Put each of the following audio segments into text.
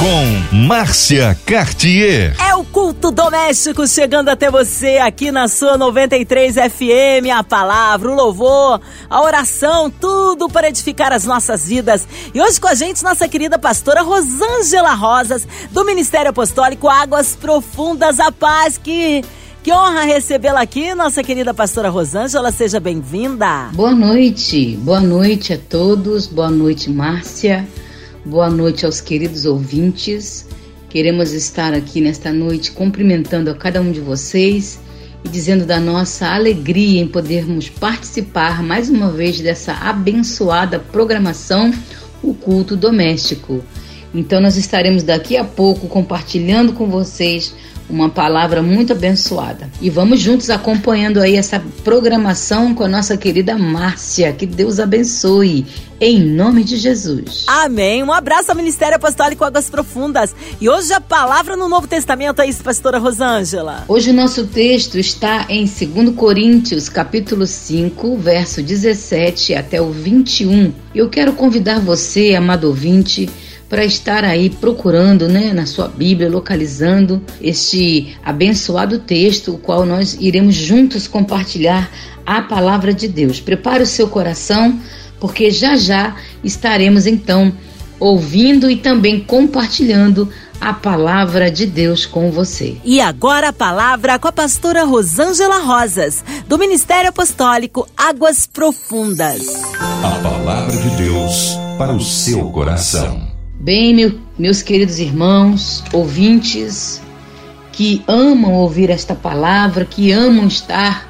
Com Márcia Cartier. É o culto doméstico chegando até você aqui na sua 93 FM. A palavra, o louvor, a oração, tudo para edificar as nossas vidas. E hoje com a gente, nossa querida pastora Rosângela Rosas, do Ministério Apostólico Águas Profundas, a Paz, que. Que honra recebê-la aqui, nossa querida pastora Rosângela. Seja bem-vinda. Boa noite, boa noite a todos, boa noite, Márcia. Boa noite aos queridos ouvintes. Queremos estar aqui nesta noite cumprimentando a cada um de vocês e dizendo da nossa alegria em podermos participar mais uma vez dessa abençoada programação, o culto doméstico. Então nós estaremos daqui a pouco compartilhando com vocês uma palavra muito abençoada. E vamos juntos acompanhando aí essa programação com a nossa querida Márcia. Que Deus abençoe. Em nome de Jesus. Amém. Um abraço ao Ministério Apostólico Águas Profundas. E hoje a palavra no Novo Testamento é isso, pastora Rosângela. Hoje o nosso texto está em 2 Coríntios, capítulo 5, verso 17 até o 21. Eu quero convidar você, amado ouvinte, para estar aí procurando, né, na sua Bíblia, localizando este abençoado texto, o qual nós iremos juntos compartilhar a palavra de Deus. Prepare o seu coração, porque já já estaremos então ouvindo e também compartilhando a palavra de Deus com você. E agora a palavra com a pastora Rosângela Rosas, do Ministério Apostólico Águas Profundas. A palavra de Deus para o seu coração. Bem, meu, meus queridos irmãos, ouvintes, que amam ouvir esta palavra, que amam estar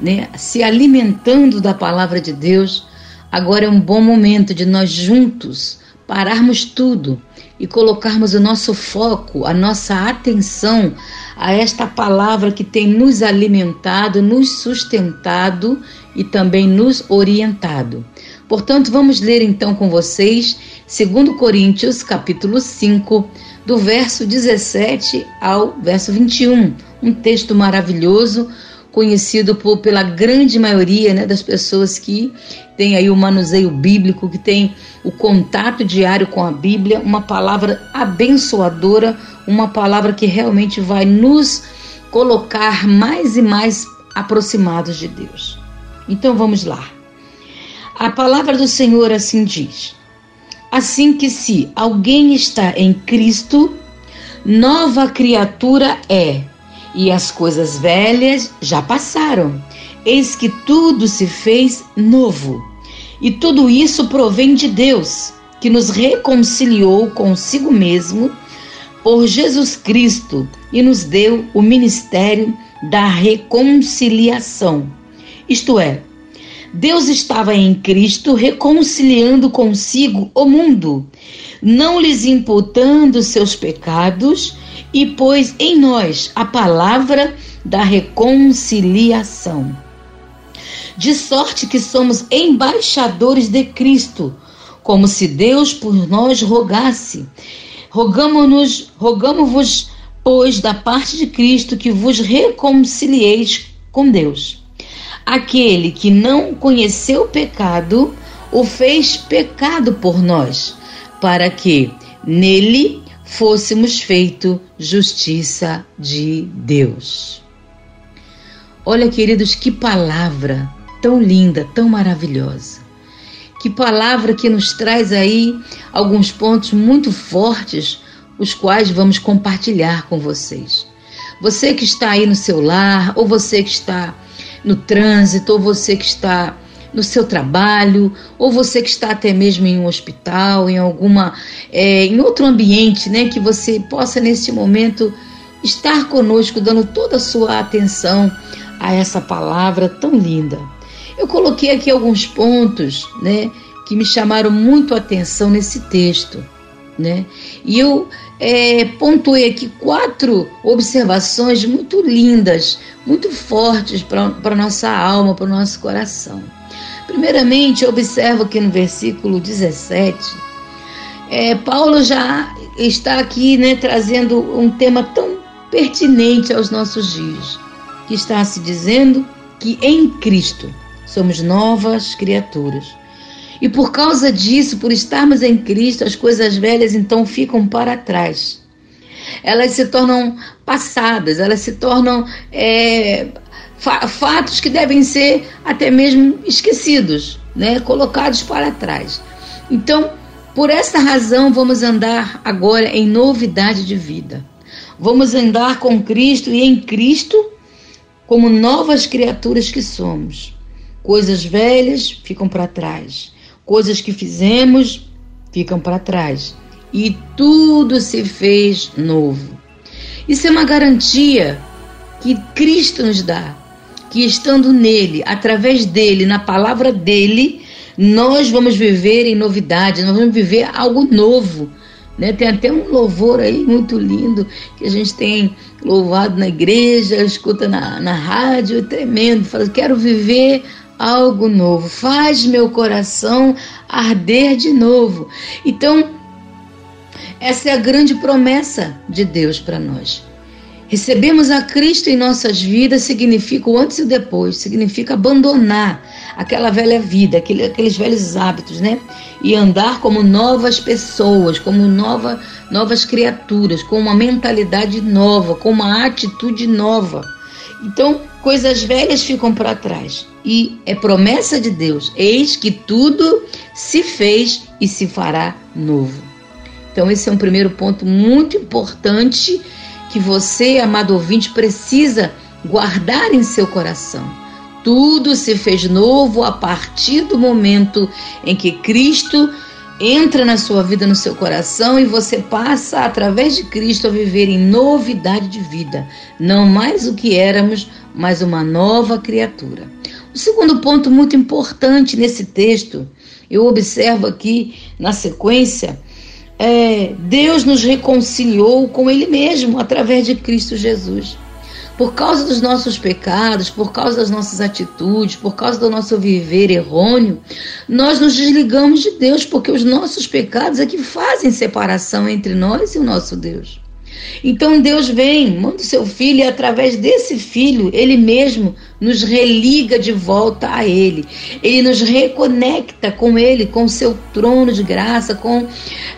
né, se alimentando da palavra de Deus, agora é um bom momento de nós juntos pararmos tudo e colocarmos o nosso foco, a nossa atenção a esta palavra que tem nos alimentado, nos sustentado e também nos orientado. Portanto, vamos ler então com vocês 2 Coríntios, capítulo 5, do verso 17 ao verso 21. Um texto maravilhoso, conhecido por, pela grande maioria né, das pessoas que tem aí o manuseio bíblico, que tem o contato diário com a Bíblia, uma palavra abençoadora, uma palavra que realmente vai nos colocar mais e mais aproximados de Deus. Então vamos lá. A palavra do Senhor assim diz: Assim que se alguém está em Cristo, nova criatura é, e as coisas velhas já passaram. Eis que tudo se fez novo. E tudo isso provém de Deus, que nos reconciliou consigo mesmo por Jesus Cristo e nos deu o ministério da reconciliação. Isto é, Deus estava em Cristo reconciliando consigo o mundo, não lhes imputando seus pecados, e pôs em nós a palavra da reconciliação. De sorte que somos embaixadores de Cristo, como se Deus por nós rogasse. Rogamo-nos, rogamo-vos, pois, da parte de Cristo, que vos reconcilieis com Deus. Aquele que não conheceu o pecado, o fez pecado por nós, para que nele fôssemos feito justiça de Deus. Olha, queridos, que palavra tão linda, tão maravilhosa. Que palavra que nos traz aí alguns pontos muito fortes, os quais vamos compartilhar com vocês. Você que está aí no seu lar, ou você que está no trânsito, ou você que está no seu trabalho, ou você que está até mesmo em um hospital, em alguma, é, em outro ambiente, né, que você possa nesse momento estar conosco, dando toda a sua atenção a essa palavra tão linda. Eu coloquei aqui alguns pontos, né, que me chamaram muito a atenção nesse texto, né, e eu é, pontuei aqui quatro observações muito lindas, muito fortes para a nossa alma, para o nosso coração. Primeiramente, observo que no versículo 17, é, Paulo já está aqui né, trazendo um tema tão pertinente aos nossos dias, que está se dizendo que em Cristo somos novas criaturas. E por causa disso, por estarmos em Cristo, as coisas velhas então ficam para trás. Elas se tornam passadas, elas se tornam é, fatos que devem ser até mesmo esquecidos, né, colocados para trás. Então, por essa razão, vamos andar agora em novidade de vida. Vamos andar com Cristo e em Cristo como novas criaturas que somos. Coisas velhas ficam para trás, coisas que fizemos ficam para trás e tudo se fez novo. Isso é uma garantia que Cristo nos dá, que estando nele, através dele, na palavra dele, nós vamos viver em novidade, nós vamos viver algo novo. Né? Tem até um louvor aí muito lindo que a gente tem louvado na igreja, escuta na, na rádio, é tremendo. Fala, quero viver algo novo, faz meu coração arder de novo. Então, essa é a grande promessa de Deus para nós. Recebemos a Cristo em nossas vidas significa o antes e o depois, significa abandonar aquela velha vida, aquele, aqueles velhos hábitos, né? E andar como novas pessoas, como nova, novas criaturas, com uma mentalidade nova, com uma atitude nova. Então, coisas velhas ficam para trás. E é promessa de Deus: eis que tudo se fez e se fará novo. Então, esse é um primeiro ponto muito importante que você, amado ouvinte, precisa guardar em seu coração. Tudo se fez novo a partir do momento em que Cristo entra na sua vida, no seu coração e você passa, através de Cristo, a viver em novidade de vida. Não mais o que éramos, mas uma nova criatura. O segundo ponto muito importante nesse texto, eu observo aqui na sequência, é Deus nos reconciliou com Ele mesmo através de Cristo Jesus por causa dos nossos pecados, por causa das nossas atitudes, por causa do nosso viver errôneo, nós nos desligamos de Deus, porque os nossos pecados é que fazem separação entre nós e o nosso Deus. Então Deus vem, manda o seu filho e através desse filho, ele mesmo nos religa de volta a ele. Ele nos reconecta com ele, com o seu trono de graça, com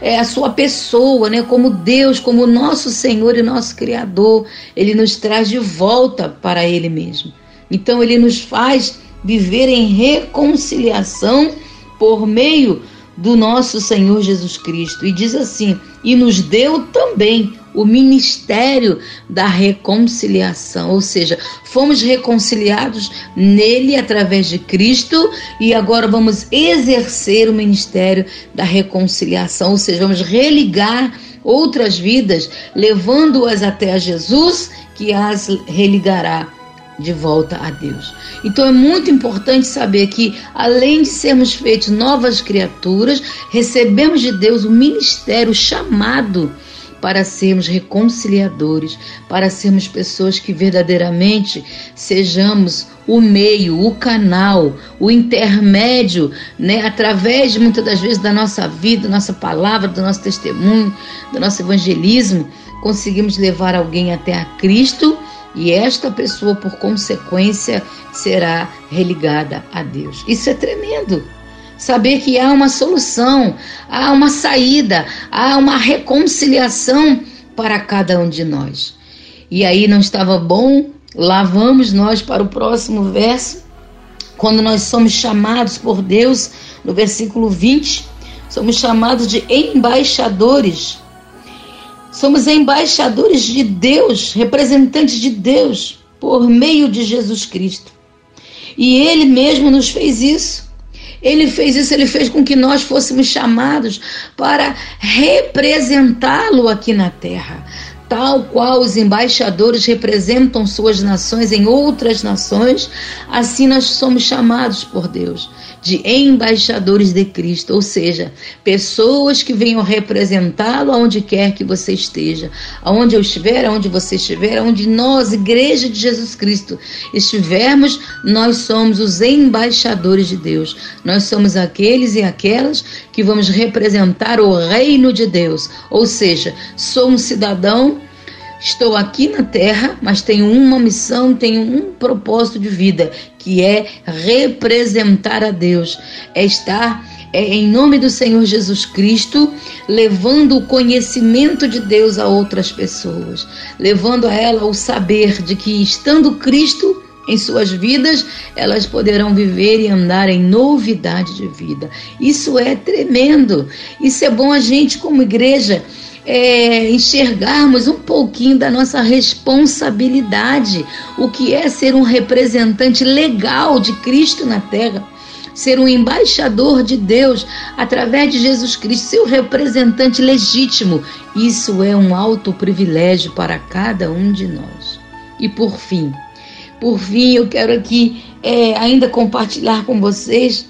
é, a sua pessoa, né, como Deus, como nosso Senhor e nosso criador. Ele nos traz de volta para ele mesmo. Então ele nos faz viver em reconciliação por meio do nosso Senhor Jesus Cristo. E diz assim: "E nos deu também o ministério da reconciliação, ou seja, fomos reconciliados nele através de Cristo e agora vamos exercer o ministério da reconciliação, ou seja, vamos religar outras vidas, levando-as até a Jesus, que as religará de volta a Deus. Então é muito importante saber que, além de sermos feitos novas criaturas, recebemos de Deus o ministério, chamado para sermos reconciliadores, para sermos pessoas que verdadeiramente sejamos o meio, o canal, o intermédio, né, através muitas das vezes da nossa vida, da nossa palavra, do nosso testemunho, do nosso evangelismo, conseguimos levar alguém até a Cristo e esta pessoa, por consequência, será religada a Deus. Isso é tremendo saber que há uma solução, há uma saída, há uma reconciliação para cada um de nós. E aí não estava bom? Lá vamos nós para o próximo verso, quando nós somos chamados por Deus, no versículo 20, somos chamados de embaixadores. Somos embaixadores de Deus, representantes de Deus, por meio de Jesus Cristo. E Ele mesmo nos fez isso. Ele fez isso, ele fez com que nós fôssemos chamados para representá-lo aqui na terra. Tal qual os embaixadores representam suas nações em outras nações, assim nós somos chamados por Deus de embaixadores de Cristo, ou seja, pessoas que venham representá-lo aonde quer que você esteja, aonde eu estiver, aonde você estiver, aonde nós, Igreja de Jesus Cristo, estivermos, nós somos os embaixadores de Deus. Nós somos aqueles e aquelas que vamos representar o reino de Deus, ou seja, somos cidadão Estou aqui na terra, mas tenho uma missão, tenho um propósito de vida, que é representar a Deus, é estar é, em nome do Senhor Jesus Cristo, levando o conhecimento de Deus a outras pessoas, levando a ela o saber de que estando Cristo em suas vidas, elas poderão viver e andar em novidade de vida. Isso é tremendo. Isso é bom a gente, como igreja, é, enxergarmos um pouquinho da nossa responsabilidade, o que é ser um representante legal de Cristo na terra, ser um embaixador de Deus através de Jesus Cristo, um representante legítimo. Isso é um alto privilégio para cada um de nós. E por fim, por fim, eu quero aqui é, ainda compartilhar com vocês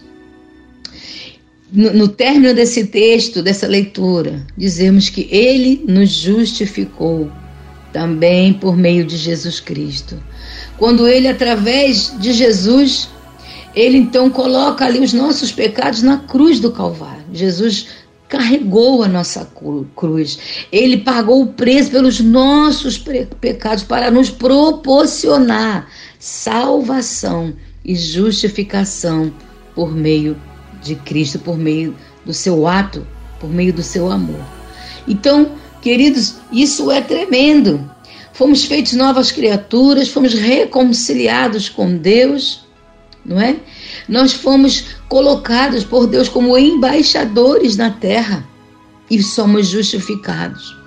no, no término desse texto, dessa leitura, dizemos que ele nos justificou também por meio de Jesus Cristo. Quando ele, através de Jesus, ele então coloca ali os nossos pecados na cruz do Calvário. Jesus carregou a nossa cruz. Ele pagou o preço pelos nossos pecados para nos proporcionar salvação e justificação por meio de Cristo por meio do seu ato, por meio do seu amor. Então, queridos, isso é tremendo. Fomos feitos novas criaturas, fomos reconciliados com Deus, não é? Nós fomos colocados por Deus como embaixadores na terra e somos justificados.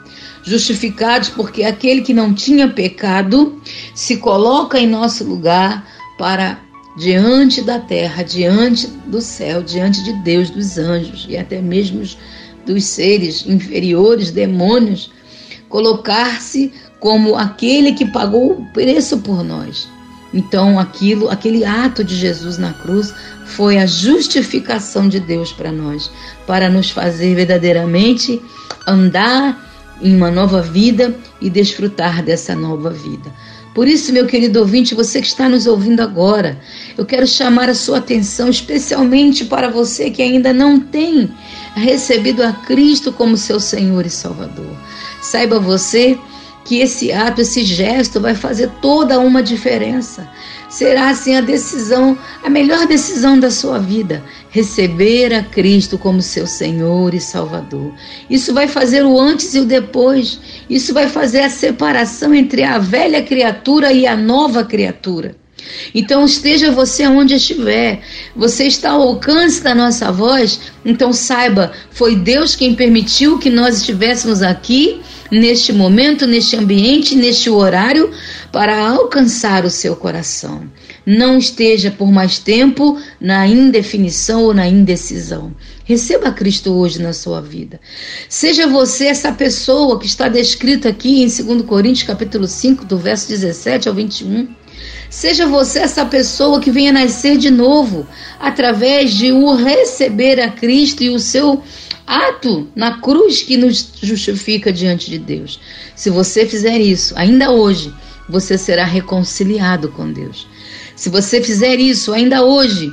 Justificados porque aquele que não tinha pecado se coloca em nosso lugar para diante da terra, diante do céu, diante de Deus, dos anjos e até mesmo dos seres inferiores, demônios, colocar-se como aquele que pagou o preço por nós. Então, aquilo, aquele ato de Jesus na cruz foi a justificação de Deus para nós, para nos fazer verdadeiramente andar em uma nova vida e desfrutar dessa nova vida. Por isso, meu querido ouvinte, você que está nos ouvindo agora, eu quero chamar a sua atenção especialmente para você que ainda não tem recebido a Cristo como seu Senhor e Salvador. Saiba você que esse ato, esse gesto vai fazer toda uma diferença. Será assim a decisão, a melhor decisão da sua vida, receber a Cristo como seu Senhor e Salvador. Isso vai fazer o antes e o depois. Isso vai fazer a separação entre a velha criatura e a nova criatura. Então esteja você onde estiver, você está ao alcance da nossa voz, então saiba, foi Deus quem permitiu que nós estivéssemos aqui, neste momento, neste ambiente, neste horário, para alcançar o seu coração. Não esteja por mais tempo na indefinição ou na indecisão. Receba Cristo hoje na sua vida. Seja você essa pessoa que está descrita aqui em 2 Coríntios capítulo 5, do verso 17 ao 21 Seja você essa pessoa que venha nascer de novo através de o receber a Cristo e o seu ato na cruz que nos justifica diante de Deus. Se você fizer isso, ainda hoje, você será reconciliado com Deus. Se você fizer isso ainda hoje,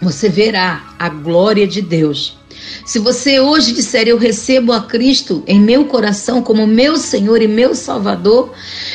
você verá a glória de Deus. Se você hoje disser eu recebo a Cristo em meu coração como meu Senhor e meu Salvador,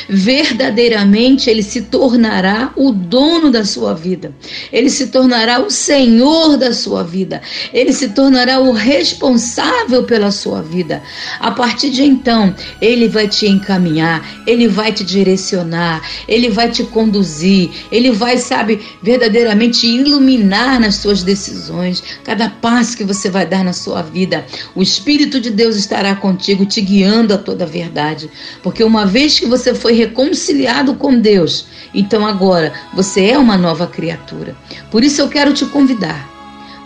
verdadeiramente ele se tornará o dono da sua vida. Ele se tornará o Senhor da sua vida. Ele se tornará o responsável pela sua vida. A partir de então, ele vai te encaminhar, ele vai te direcionar, ele vai te conduzir, ele vai, sabe, verdadeiramente iluminar nas suas decisões, cada passo que você vai dar na sua vida. O Espírito de Deus estará contigo, te guiando a toda a verdade, porque uma vez que você foi reconciliado com Deus, então agora você é uma nova criatura. Por isso eu quero te convidar.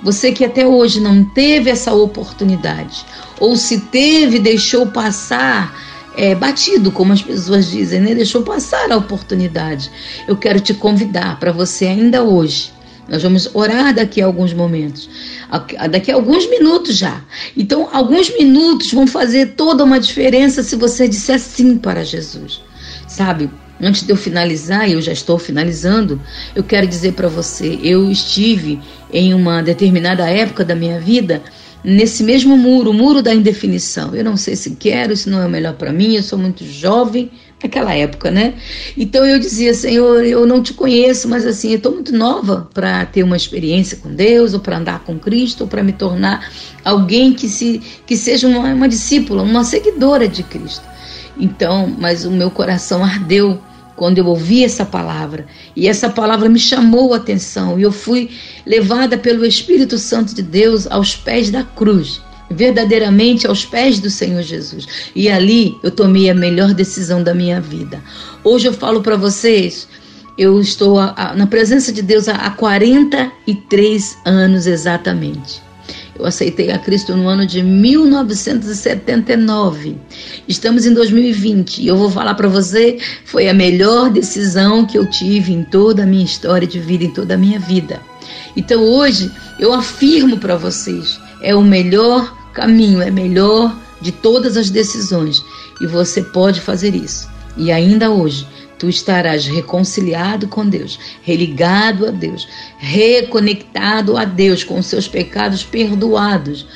Você que até hoje não teve essa oportunidade, ou se teve, deixou passar é, batido, como as pessoas dizem, né? deixou passar a oportunidade. Eu quero te convidar para você ainda hoje. Nós vamos orar daqui a alguns momentos, daqui a alguns minutos já. Então, alguns minutos vão fazer toda uma diferença se você disser sim para Jesus. Sabe, antes de eu finalizar, eu já estou finalizando, eu quero dizer para você, eu estive em uma determinada época da minha vida nesse mesmo muro, o muro da indefinição. Eu não sei se quero, se não é o melhor para mim, eu sou muito jovem, naquela época, né? Então eu dizia, Senhor, eu não te conheço, mas assim, eu estou muito nova para ter uma experiência com Deus, ou para andar com Cristo, ou para me tornar alguém que, se, que seja uma, uma discípula, uma seguidora de Cristo. Então, mas o meu coração ardeu quando eu ouvi essa palavra. E essa palavra me chamou a atenção e eu fui levada pelo Espírito Santo de Deus aos pés da cruz, verdadeiramente aos pés do Senhor Jesus. E ali eu tomei a melhor decisão da minha vida. Hoje eu falo para vocês, eu estou a, a, na presença de Deus há, há 43 anos exatamente. Eu aceitei a Cristo no ano de 1979. Estamos em 2020 e eu vou falar para você, foi a melhor decisão que eu tive em toda a minha história de vida, em toda a minha vida. Então hoje eu afirmo para vocês, é o melhor caminho, é melhor de todas as decisões e você pode fazer isso. E ainda hoje tu estarás reconciliado com Deus, religado a Deus, reconectado a Deus, com seus pecados perdoados,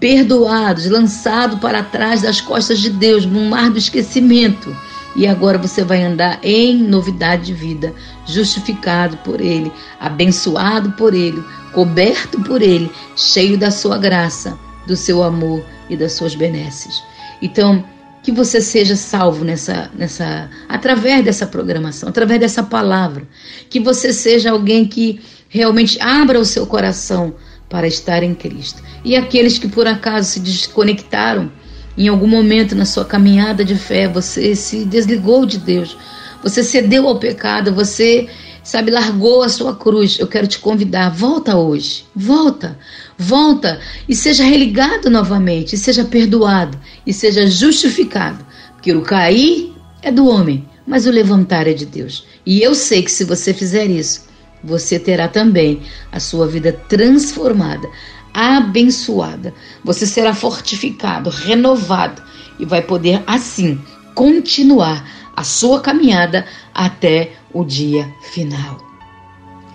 perdoados, lançado para trás das costas de Deus, no mar do esquecimento. E agora você vai andar em novidade de vida, justificado por Ele, abençoado por Ele, coberto por Ele, cheio da sua graça, do seu amor e das suas benesses. Então, que você seja salvo nessa, nessa, através dessa programação, através dessa palavra, que você seja alguém que realmente abra o seu coração para estar em Cristo. E aqueles que por acaso se desconectaram em algum momento na sua caminhada de fé, você se desligou de Deus, você cedeu ao pecado, você sabe, largou a sua cruz. Eu quero te convidar, volta hoje, volta, volta. E seja religado novamente, e seja perdoado. E seja justificado, porque o cair é do homem, mas o levantar é de Deus. E eu sei que se você fizer isso, você terá também a sua vida transformada, abençoada. Você será fortificado, renovado e vai poder assim continuar a sua caminhada até o dia final.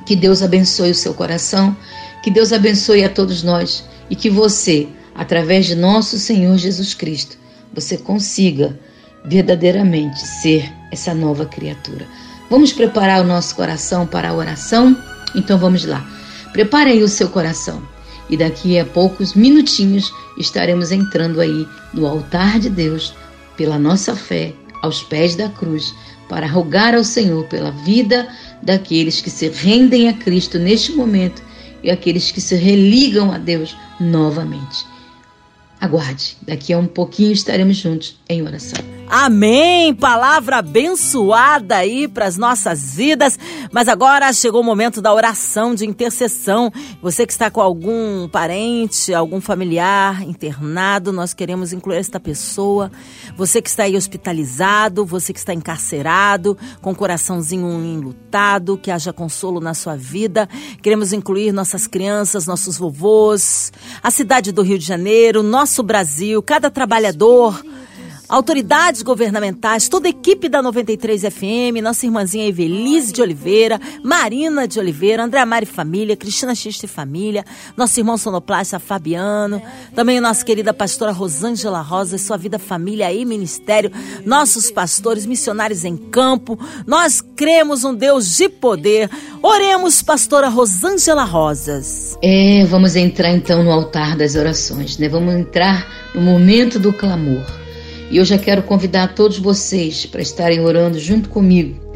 Que Deus abençoe o seu coração, que Deus abençoe a todos nós e que você, através de nosso Senhor Jesus Cristo, você consiga verdadeiramente ser essa nova criatura. Vamos preparar o nosso coração para a oração? Então vamos lá. Prepare aí o seu coração e daqui a poucos minutinhos estaremos entrando aí no altar de Deus pela nossa fé aos pés da cruz para rogar ao Senhor pela vida daqueles que se rendem a Cristo neste momento e aqueles que se religam a Deus novamente. Aguarde, daqui a um pouquinho estaremos juntos em oração. Amém! Palavra abençoada aí para as nossas vidas. Mas agora chegou o momento da oração de intercessão. Você que está com algum parente, algum familiar internado, nós queremos incluir esta pessoa. Você que está aí hospitalizado, você que está encarcerado, com o coraçãozinho enlutado, que haja consolo na sua vida. Queremos incluir nossas crianças, nossos vovôs, a cidade do Rio de Janeiro, nosso Brasil, cada trabalhador autoridades governamentais, toda a equipe da 93 FM, nossa irmãzinha Evelise de Oliveira, Marina de Oliveira, André Mari Família, Cristina Xista e Família, nosso irmão sonoplasta Fabiano, também nossa querida pastora Rosângela Rosa sua vida, família e ministério, nossos pastores, missionários em campo. Nós cremos um Deus de poder. Oremos, pastora Rosângela Rosas. É, vamos entrar então no altar das orações, né? Vamos entrar no momento do clamor. E eu já quero convidar todos vocês para estarem orando junto comigo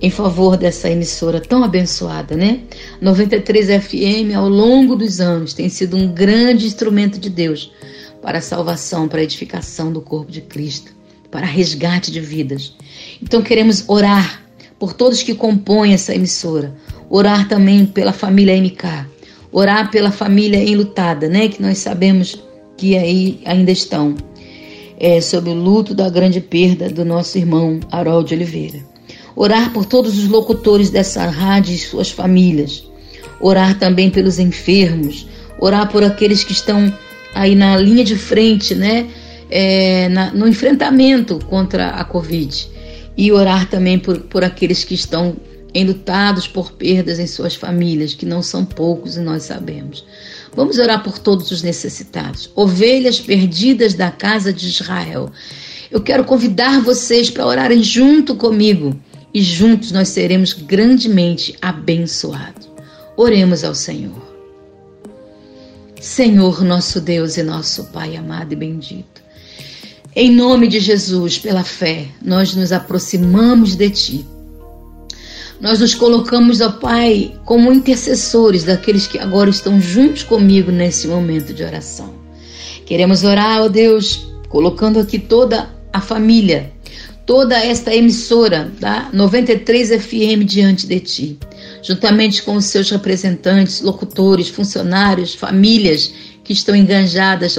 em favor dessa emissora tão abençoada, né? 93 FM ao longo dos anos tem sido um grande instrumento de Deus para a salvação, para a edificação do corpo de Cristo, para resgate de vidas. Então queremos orar por todos que compõem essa emissora, orar também pela família MK, orar pela família enlutada, né? Que nós sabemos que aí ainda estão é, sobre o luto da grande perda do nosso irmão Harold Oliveira. Orar por todos os locutores dessa rádio e suas famílias. Orar também pelos enfermos. Orar por aqueles que estão aí na linha de frente, né? É, na, no enfrentamento contra a Covid. E orar também por, por aqueles que estão enlutados por perdas em suas famílias, que não são poucos e nós sabemos. Vamos orar por todos os necessitados, ovelhas perdidas da casa de Israel. Eu quero convidar vocês para orarem junto comigo e juntos nós seremos grandemente abençoados. Oremos ao Senhor. Senhor, nosso Deus e nosso Pai amado e bendito. Em nome de Jesus, pela fé, nós nos aproximamos de Ti. Nós nos colocamos, ó Pai, como intercessores daqueles que agora estão juntos comigo nesse momento de oração. Queremos orar, ó Deus, colocando aqui toda a família, toda esta emissora da 93 FM diante de Ti juntamente com os seus representantes, locutores, funcionários, famílias que estão enganjadas,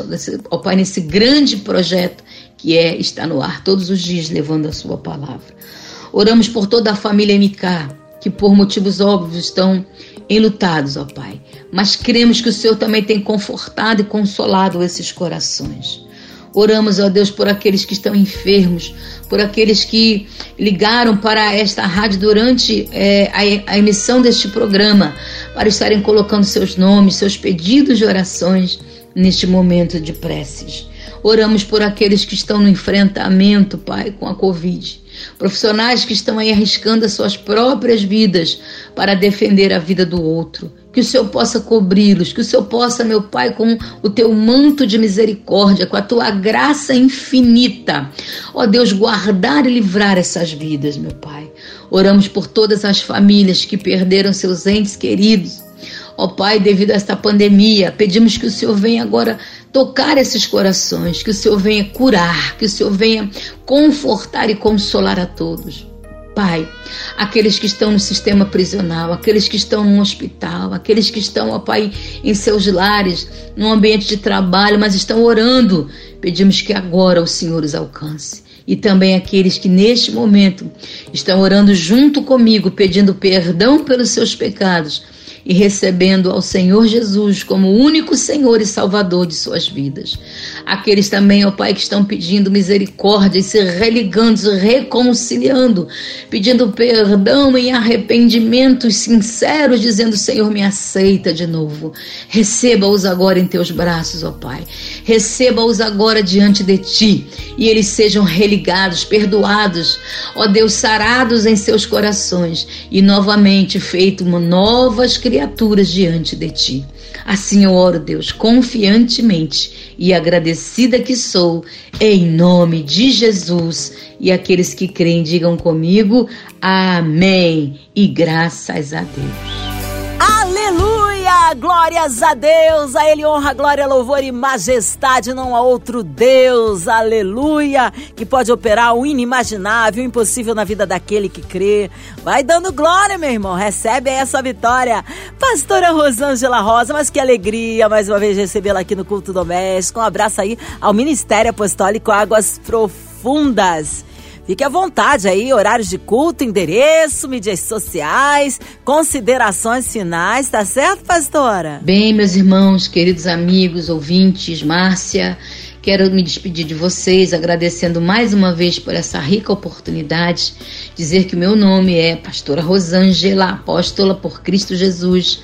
ó Pai, nesse grande projeto que é estar no ar todos os dias levando a Sua palavra. Oramos por toda a família MK, que por motivos óbvios estão enlutados, ó Pai, mas cremos que o Senhor também tem confortado e consolado esses corações. Oramos, ó Deus, por aqueles que estão enfermos, por aqueles que ligaram para esta rádio durante é, a, a emissão deste programa, para estarem colocando seus nomes, seus pedidos de orações neste momento de preces. Oramos por aqueles que estão no enfrentamento, Pai, com a Covid. Profissionais que estão aí arriscando as suas próprias vidas para defender a vida do outro que o Senhor possa cobri-los, que o Senhor possa, meu Pai, com o teu manto de misericórdia, com a tua graça infinita, ó Deus, guardar e livrar essas vidas, meu Pai. Oramos por todas as famílias que perderam seus entes queridos. Ó Pai, devido a esta pandemia, pedimos que o Senhor venha agora tocar esses corações, que o Senhor venha curar, que o Senhor venha confortar e consolar a todos. Pai, aqueles que estão no sistema prisional, aqueles que estão no hospital, aqueles que estão, ó Pai, em seus lares, no ambiente de trabalho, mas estão orando. Pedimos que agora o Senhor os alcance. E também aqueles que neste momento estão orando junto comigo, pedindo perdão pelos seus pecados e recebendo ao Senhor Jesus como único Senhor e Salvador de suas vidas. Aqueles também, ó Pai, que estão pedindo misericórdia e se religando, se reconciliando, pedindo perdão e arrependimentos sinceros, dizendo: Senhor, me aceita de novo. Receba-os agora em teus braços, ó Pai. Receba-os agora diante de ti e eles sejam religados, perdoados, ó Deus, sarados em seus corações e novamente feito uma novas criaturas diante de ti. Assim eu oro, Deus, confiantemente e agradecida que sou, em nome de Jesus. E aqueles que creem, digam comigo: Amém. E graças a Deus. Aleluia! Glórias a Deus! A Ele honra, glória, louvor e majestade, não há outro Deus, aleluia! Que pode operar o inimaginável, o impossível na vida daquele que crê. Vai dando glória, meu irmão, recebe essa vitória. Pastora Rosângela Rosa, mas que alegria mais uma vez recebê-la aqui no Culto Doméstico. Um abraço aí ao Ministério Apostólico Águas Profundas. Fique à vontade aí, horários de culto, endereço, mídias sociais, considerações finais, tá certo, pastora? Bem, meus irmãos, queridos amigos, ouvintes, Márcia, quero me despedir de vocês, agradecendo mais uma vez por essa rica oportunidade, dizer que o meu nome é Pastora Rosângela, apóstola por Cristo Jesus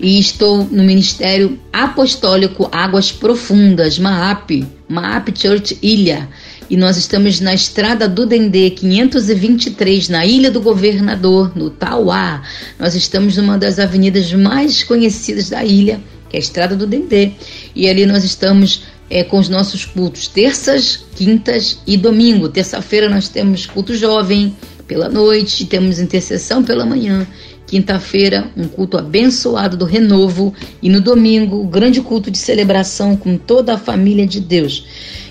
e estou no Ministério Apostólico Águas Profundas, MAAP, MAAP Church Ilha e nós estamos na estrada do Dendê 523, na Ilha do Governador, no Tauá. Nós estamos numa das avenidas mais conhecidas da ilha, que é a Estrada do Dendê. E ali nós estamos é, com os nossos cultos terças, quintas e domingo. Terça-feira nós temos culto jovem pela noite, temos intercessão pela manhã. Quinta-feira, um culto abençoado do renovo. E no domingo, o grande culto de celebração com toda a família de Deus.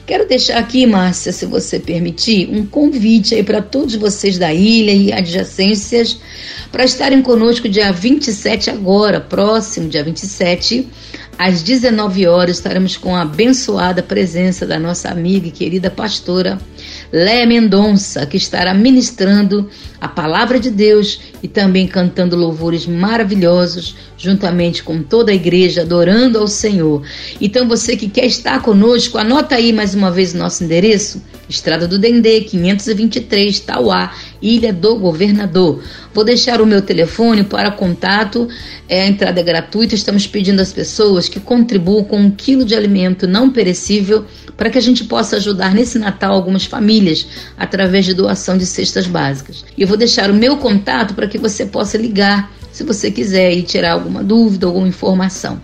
Quero deixar aqui, Márcia, se você permitir, um convite aí para todos vocês da ilha e adjacências para estarem conosco dia 27 agora, próximo dia 27, às 19 horas, estaremos com a abençoada presença da nossa amiga e querida pastora Léa Mendonça, que estará ministrando a palavra de Deus e também cantando louvores maravilhosos, juntamente com toda a igreja, adorando ao Senhor. Então, você que quer estar conosco, anota aí mais uma vez o nosso endereço: Estrada do Dendê, 523, Tauá. Ilha do Governador. Vou deixar o meu telefone para contato, é, a entrada é gratuita. Estamos pedindo às pessoas que contribuam com um quilo de alimento não perecível para que a gente possa ajudar nesse Natal algumas famílias através de doação de cestas básicas. E eu vou deixar o meu contato para que você possa ligar se você quiser e tirar alguma dúvida, alguma informação.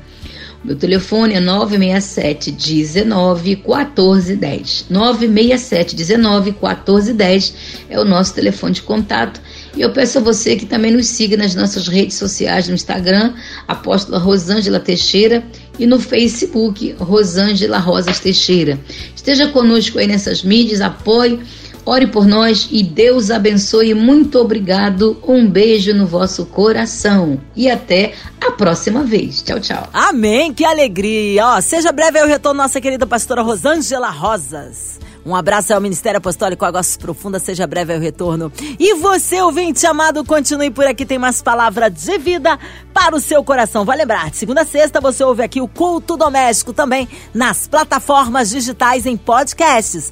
Meu telefone é 967 19 14 10. 967 19 14 10 é o nosso telefone de contato. E eu peço a você que também nos siga nas nossas redes sociais, no Instagram, Apóstola Rosângela Teixeira, e no Facebook, Rosângela Rosas Teixeira. Esteja conosco aí nessas mídias, apoie Ore por nós e Deus abençoe. Muito obrigado. Um beijo no vosso coração e até a próxima vez. Tchau, tchau. Amém. Que alegria. Ó, seja breve aí o retorno nossa querida pastora Rosângela Rosas. Um abraço ao Ministério Apostólico Águas Profundas, seja breve o retorno. E você, ouvinte amado, continue por aqui, tem mais palavra de vida para o seu coração. Vai lembrar, de segunda a sexta você ouve aqui o Culto Doméstico também nas plataformas digitais em podcasts